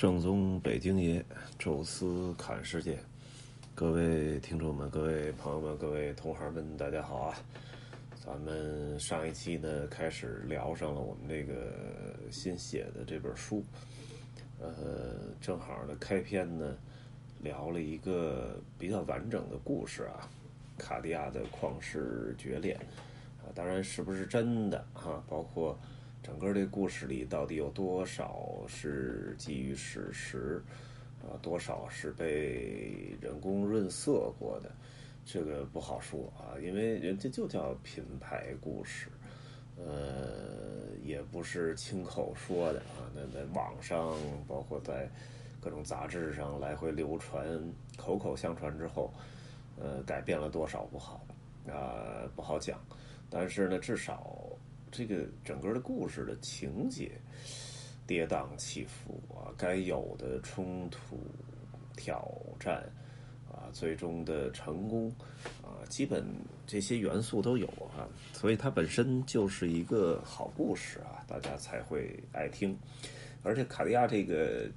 正宗北京爷，宙斯侃世界，各位听众们、各位朋友们、各位同行们，大家好啊！咱们上一期呢，开始聊上了我们这个新写的这本书，呃，正好呢，开篇呢，聊了一个比较完整的故事啊，卡地亚的旷世绝恋啊，当然是不是真的哈，包括。整个这故事里到底有多少是基于史实，啊，多少是被人工润色过的，这个不好说啊，因为人家就叫品牌故事，呃，也不是亲口说的啊，那在网上，包括在各种杂志上来回流传，口口相传之后，呃，改变了多少不好啊，不好讲，但是呢，至少。这个整个的故事的情节跌宕起伏啊，该有的冲突、挑战啊，最终的成功啊，基本这些元素都有啊，所以它本身就是一个好故事啊，大家才会爱听。而且卡地亚这个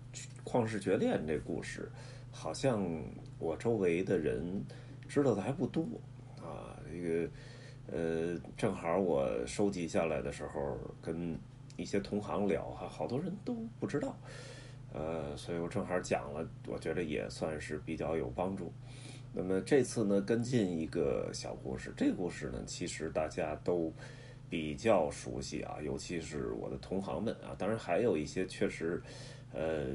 旷世绝恋这故事，好像我周围的人知道的还不多啊，这个。呃，正好我收集下来的时候，跟一些同行聊哈，好多人都不知道，呃，所以我正好讲了，我觉得也算是比较有帮助。那么这次呢，跟进一个小故事，这个故事呢，其实大家都比较熟悉啊，尤其是我的同行们啊，当然还有一些确实，呃。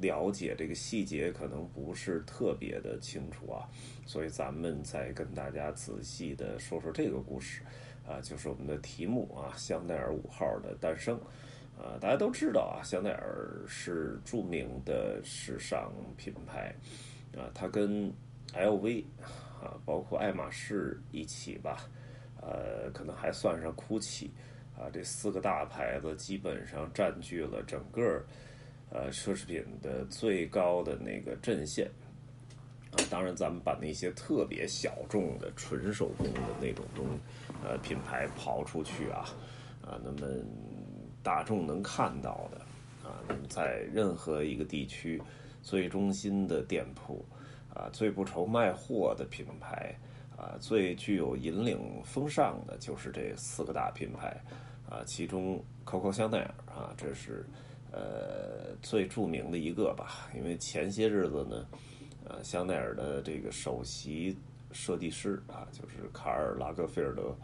了解这个细节可能不是特别的清楚啊，所以咱们再跟大家仔细的说说这个故事，啊，就是我们的题目啊，香奈儿五号的诞生，啊，大家都知道啊，香奈儿是著名的时尚品牌，啊，它跟 LV 啊，包括爱马仕一起吧，呃，可能还算上 GUCCI 啊，这四个大牌子基本上占据了整个。呃，奢侈品的最高的那个阵线啊，当然咱们把那些特别小众的纯手工的那种东呃品牌刨出去啊啊，那么大众能看到的啊，在任何一个地区最中心的店铺啊，最不愁卖货的品牌啊，最具有引领风尚的，就是这四个大品牌啊，其中 COCO 香奈儿啊，这是。呃，最著名的一个吧，因为前些日子呢，呃，香奈儿的这个首席设计师啊，就是卡尔拉格菲尔德，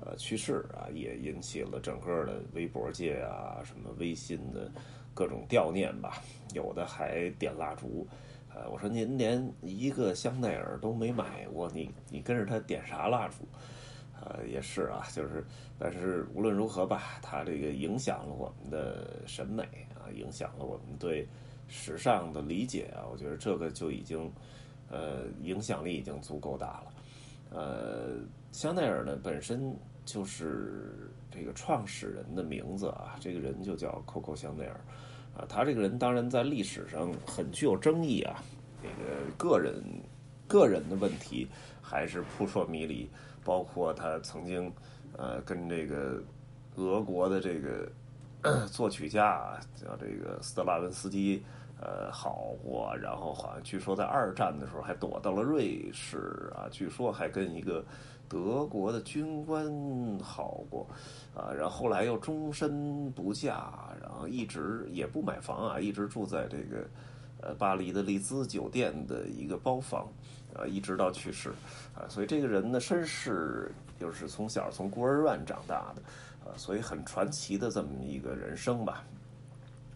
呃，去世啊，也引起了整个的微博界啊，什么微信的各种悼念吧，有的还点蜡烛。呃，我说您连一个香奈儿都没买过，你你跟着他点啥蜡烛？呃，也是啊，就是，但是无论如何吧，它这个影响了我们的审美啊，影响了我们对时尚的理解啊，我觉得这个就已经，呃，影响力已经足够大了。呃，香奈儿呢本身就是这个创始人的名字啊，这个人就叫 Coco 香奈儿啊，他这个人当然在历史上很具有争议啊，这个个人个人的问题还是扑朔迷离。包括他曾经，呃，跟这个俄国的这个作曲家叫这个斯特拉文斯基，呃，好过，然后好像据说在二战的时候还躲到了瑞士啊，据说还跟一个德国的军官好过，啊，然后后来又终身不嫁，然后一直也不买房啊，一直住在这个呃巴黎的丽兹酒店的一个包房。呃，一直到去世，啊，所以这个人呢，身世就是从小从孤儿院长大的，啊，所以很传奇的这么一个人生吧，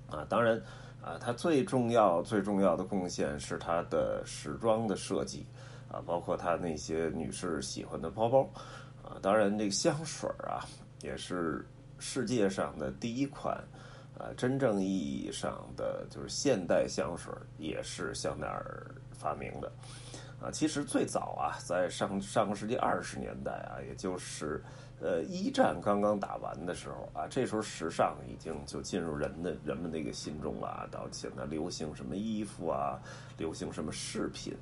啊，当然，啊，他最重要最重要的贡献是他的时装的设计，啊，包括他那些女士喜欢的包包，啊，当然这个香水啊，也是世界上的第一款，啊，真正意义上的就是现代香水，也是香奈儿发明的。啊，其实最早啊，在上上个世纪二十年代啊，也就是呃，一战刚刚打完的时候啊，这时候时尚已经就进入人的人们那个心中了啊。到现在流行什么衣服啊，流行什么饰品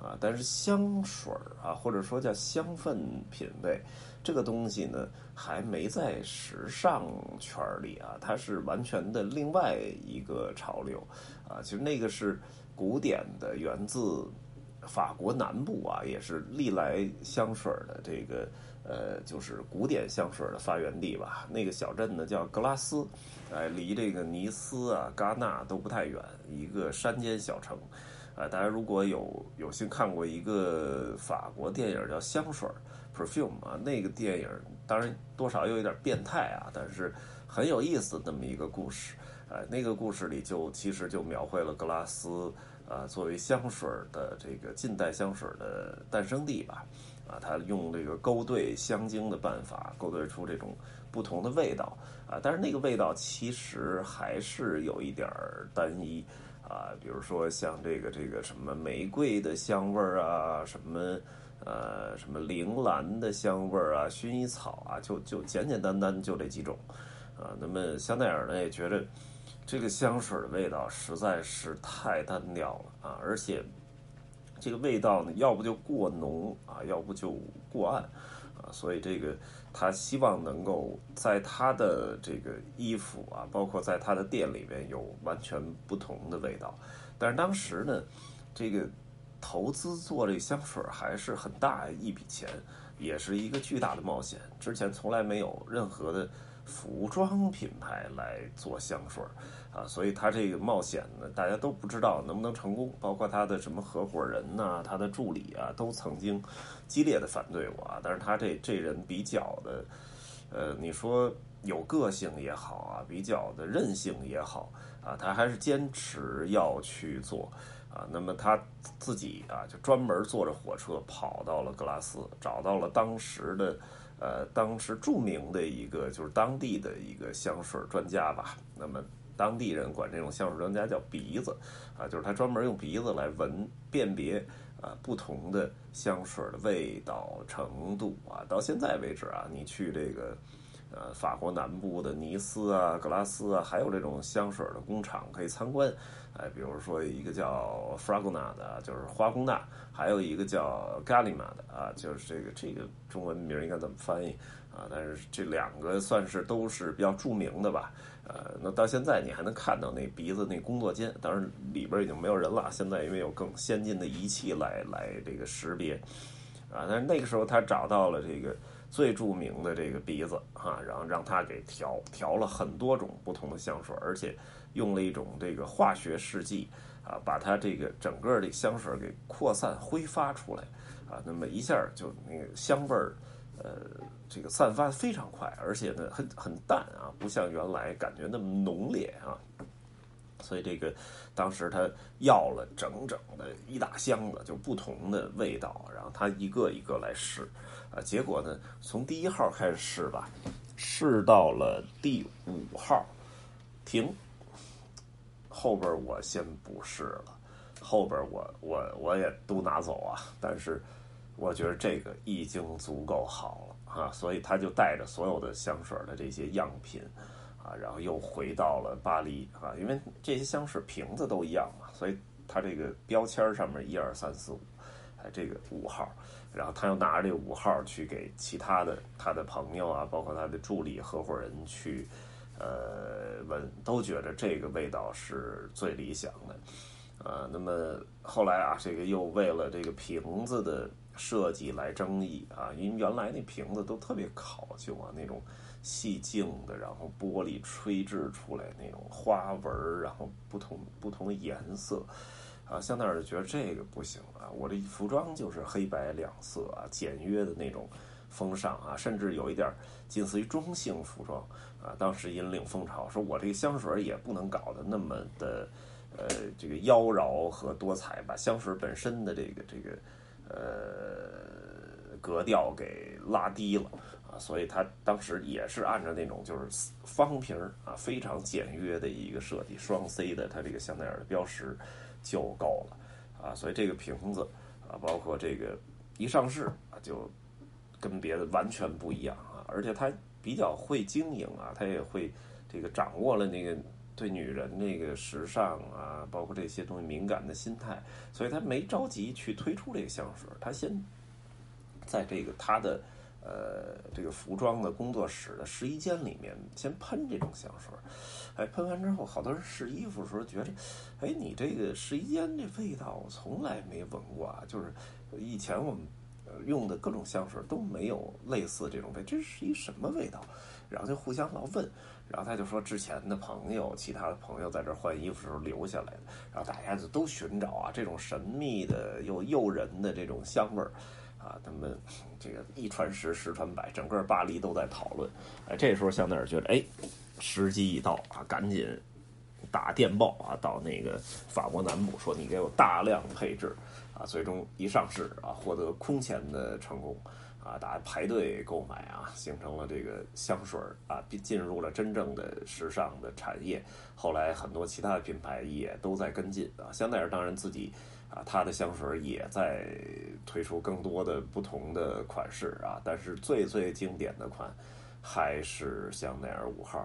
啊，但是香水啊，或者说叫香氛品味这个东西呢，还没在时尚圈里啊，它是完全的另外一个潮流啊。其实那个是古典的，源自法国南部啊，也是历来香水的这个。呃，就是古典香水的发源地吧。那个小镇呢叫格拉斯，哎，离这个尼斯啊、戛纳都不太远，一个山间小城。啊，大家如果有有幸看过一个法国电影叫《香水》（Perfume） 啊，那个电影当然多少有一点变态啊，但是很有意思那么一个故事。呃，那个故事里就其实就描绘了格拉斯啊作为香水的这个近代香水的诞生地吧。啊，他用这个勾兑香精的办法，勾兑出这种不同的味道啊。但是那个味道其实还是有一点儿单一啊。比如说像这个这个什么玫瑰的香味儿啊，什么呃什么铃兰的香味儿啊，薰衣草啊，就就简简单单就这几种啊。那么香奈儿呢也觉得这个香水的味道实在是太单调了啊，而且。这个味道呢，要不就过浓啊，要不就过暗，啊，所以这个他希望能够在他的这个衣服啊，包括在他的店里面有完全不同的味道。但是当时呢，这个投资做这香水还是很大一笔钱，也是一个巨大的冒险。之前从来没有任何的。服装品牌来做香水啊，所以他这个冒险呢，大家都不知道能不能成功。包括他的什么合伙人呐，他的助理啊，都曾经激烈的反对我啊。但是他这这人比较的，呃，你说有个性也好啊，比较的任性也好啊，他还是坚持要去做啊。那么他自己啊，就专门坐着火车跑到了格拉斯，找到了当时的。呃，当时著名的一个就是当地的一个香水专家吧。那么当地人管这种香水专家叫鼻子，啊，就是他专门用鼻子来闻辨别啊不同的香水的味道程度啊。到现在为止啊，你去这个呃法国南部的尼斯啊、格拉斯啊，还有这种香水的工厂可以参观。哎，比如说一个叫 Fragona 的，就是花工纳，还有一个叫 Galima 的啊，就是这个这个中文名应该怎么翻译啊？但是这两个算是都是比较著名的吧。呃，那到现在你还能看到那鼻子那工作间，当然里边已经没有人了。现在因为有更先进的仪器来来这个识别啊，但是那个时候他找到了这个最著名的这个鼻子啊，然后让他给调调了很多种不同的香水，而且。用了一种这个化学试剂啊，把它这个整个的香水给扩散挥发出来啊，那么一下就那个香味儿，呃，这个散发非常快，而且呢很很淡啊，不像原来感觉那么浓烈啊。所以这个当时他要了整整的一大箱子，就不同的味道，然后他一个一个来试啊，结果呢从第一号开始试吧，试到了第五号，停。后边我先不试了，后边我我我也都拿走啊。但是我觉得这个已经足够好了啊，所以他就带着所有的香水的这些样品啊，然后又回到了巴黎啊。因为这些香水瓶子都一样嘛，所以他这个标签上面一二三四五，哎，这个五号，然后他又拿着这五号去给其他的他的朋友啊，包括他的助理合伙人去。呃，闻都觉得这个味道是最理想的，啊，那么后来啊，这个又为了这个瓶子的设计来争议啊，因为原来那瓶子都特别考究啊，那种细镜的，然后玻璃吹制出来那种花纹，然后不同不同的颜色，啊，香奈儿就觉得这个不行啊，我这服装就是黑白两色啊，简约的那种。风尚啊，甚至有一点近似于中性服装啊。当时引领风潮，说我这个香水也不能搞得那么的呃这个妖娆和多彩，把香水本身的这个这个呃格调给拉低了啊。所以他当时也是按照那种就是方瓶儿啊，非常简约的一个设计，双 C 的，它这个香奈儿的标识就够了啊。所以这个瓶子啊，包括这个一上市啊就。跟别的完全不一样啊！而且他比较会经营啊，他也会这个掌握了那个对女人那个时尚啊，包括这些东西敏感的心态，所以他没着急去推出这个香水，他先在这个他的。呃，这个服装的工作室的试衣间里面，先喷这种香水，哎，喷完之后，好多人试衣服的时候觉着，哎，你这个试衣间这味道我从来没闻过啊，就是以前我们用的各种香水都没有类似这种味，这是一什么味道？然后就互相老问，然后他就说之前的朋友、其他的朋友在这换衣服时候留下来的，然后大家就都寻找啊，这种神秘的又诱人的这种香味儿。啊，他们这个一传十，十传百，整个巴黎都在讨论。哎，这时候香奈儿觉得，哎，时机一到啊，赶紧打电报啊，到那个法国南部，说你给我大量配置啊。最终一上市啊，获得空前的成功啊，大家排队购买啊，形成了这个香水啊，进入了真正的时尚的产业。后来很多其他的品牌也都在跟进啊，香奈儿当然自己。啊，它的香水也在推出更多的不同的款式啊，但是最最经典的款还是香奈儿五号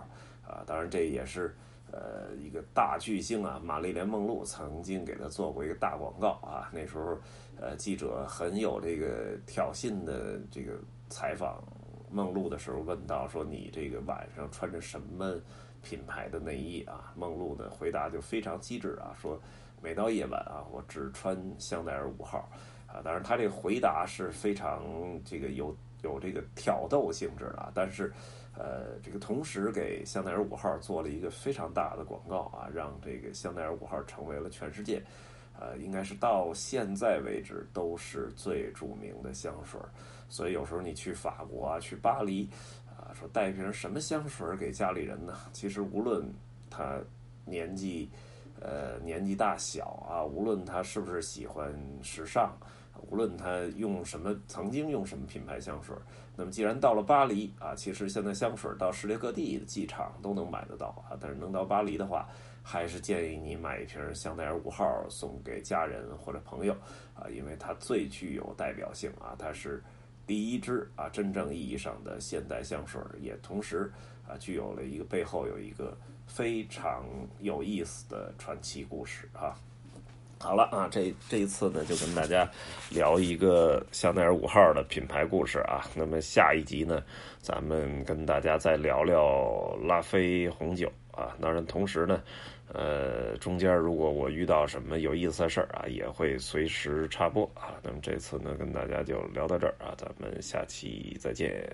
啊。当然，这也是呃一个大巨星啊，玛丽莲梦露曾经给他做过一个大广告啊。那时候，呃，记者很有这个挑衅的这个采访梦露的时候，问到说：“你这个晚上穿着什么品牌的内衣啊？”梦露的回答就非常机智啊，说。每到夜晚啊，我只穿香奈儿五号，啊，当然他这个回答是非常这个有有这个挑逗性质的，但是，呃，这个同时给香奈儿五号做了一个非常大的广告啊，让这个香奈儿五号成为了全世界，呃，应该是到现在为止都是最著名的香水。所以有时候你去法国啊，去巴黎，啊，说带一瓶什么香水给家里人呢？其实无论他年纪。呃，年纪大小啊，无论他是不是喜欢时尚，无论他用什么，曾经用什么品牌香水，那么既然到了巴黎啊，其实现在香水到世界各地的机场都能买得到啊，但是能到巴黎的话，还是建议你买一瓶香奈儿五号送给家人或者朋友啊，因为它最具有代表性啊，它是第一支啊真正意义上的现代香水，也同时啊具有了一个背后有一个。非常有意思的传奇故事啊！好了啊，这这一次呢，就跟大家聊一个香奈儿五号的品牌故事啊。那么下一集呢，咱们跟大家再聊聊拉菲红酒啊。当然，同时呢，呃，中间如果我遇到什么有意思的事儿啊，也会随时插播啊。那么这次呢，跟大家就聊到这儿啊，咱们下期再见。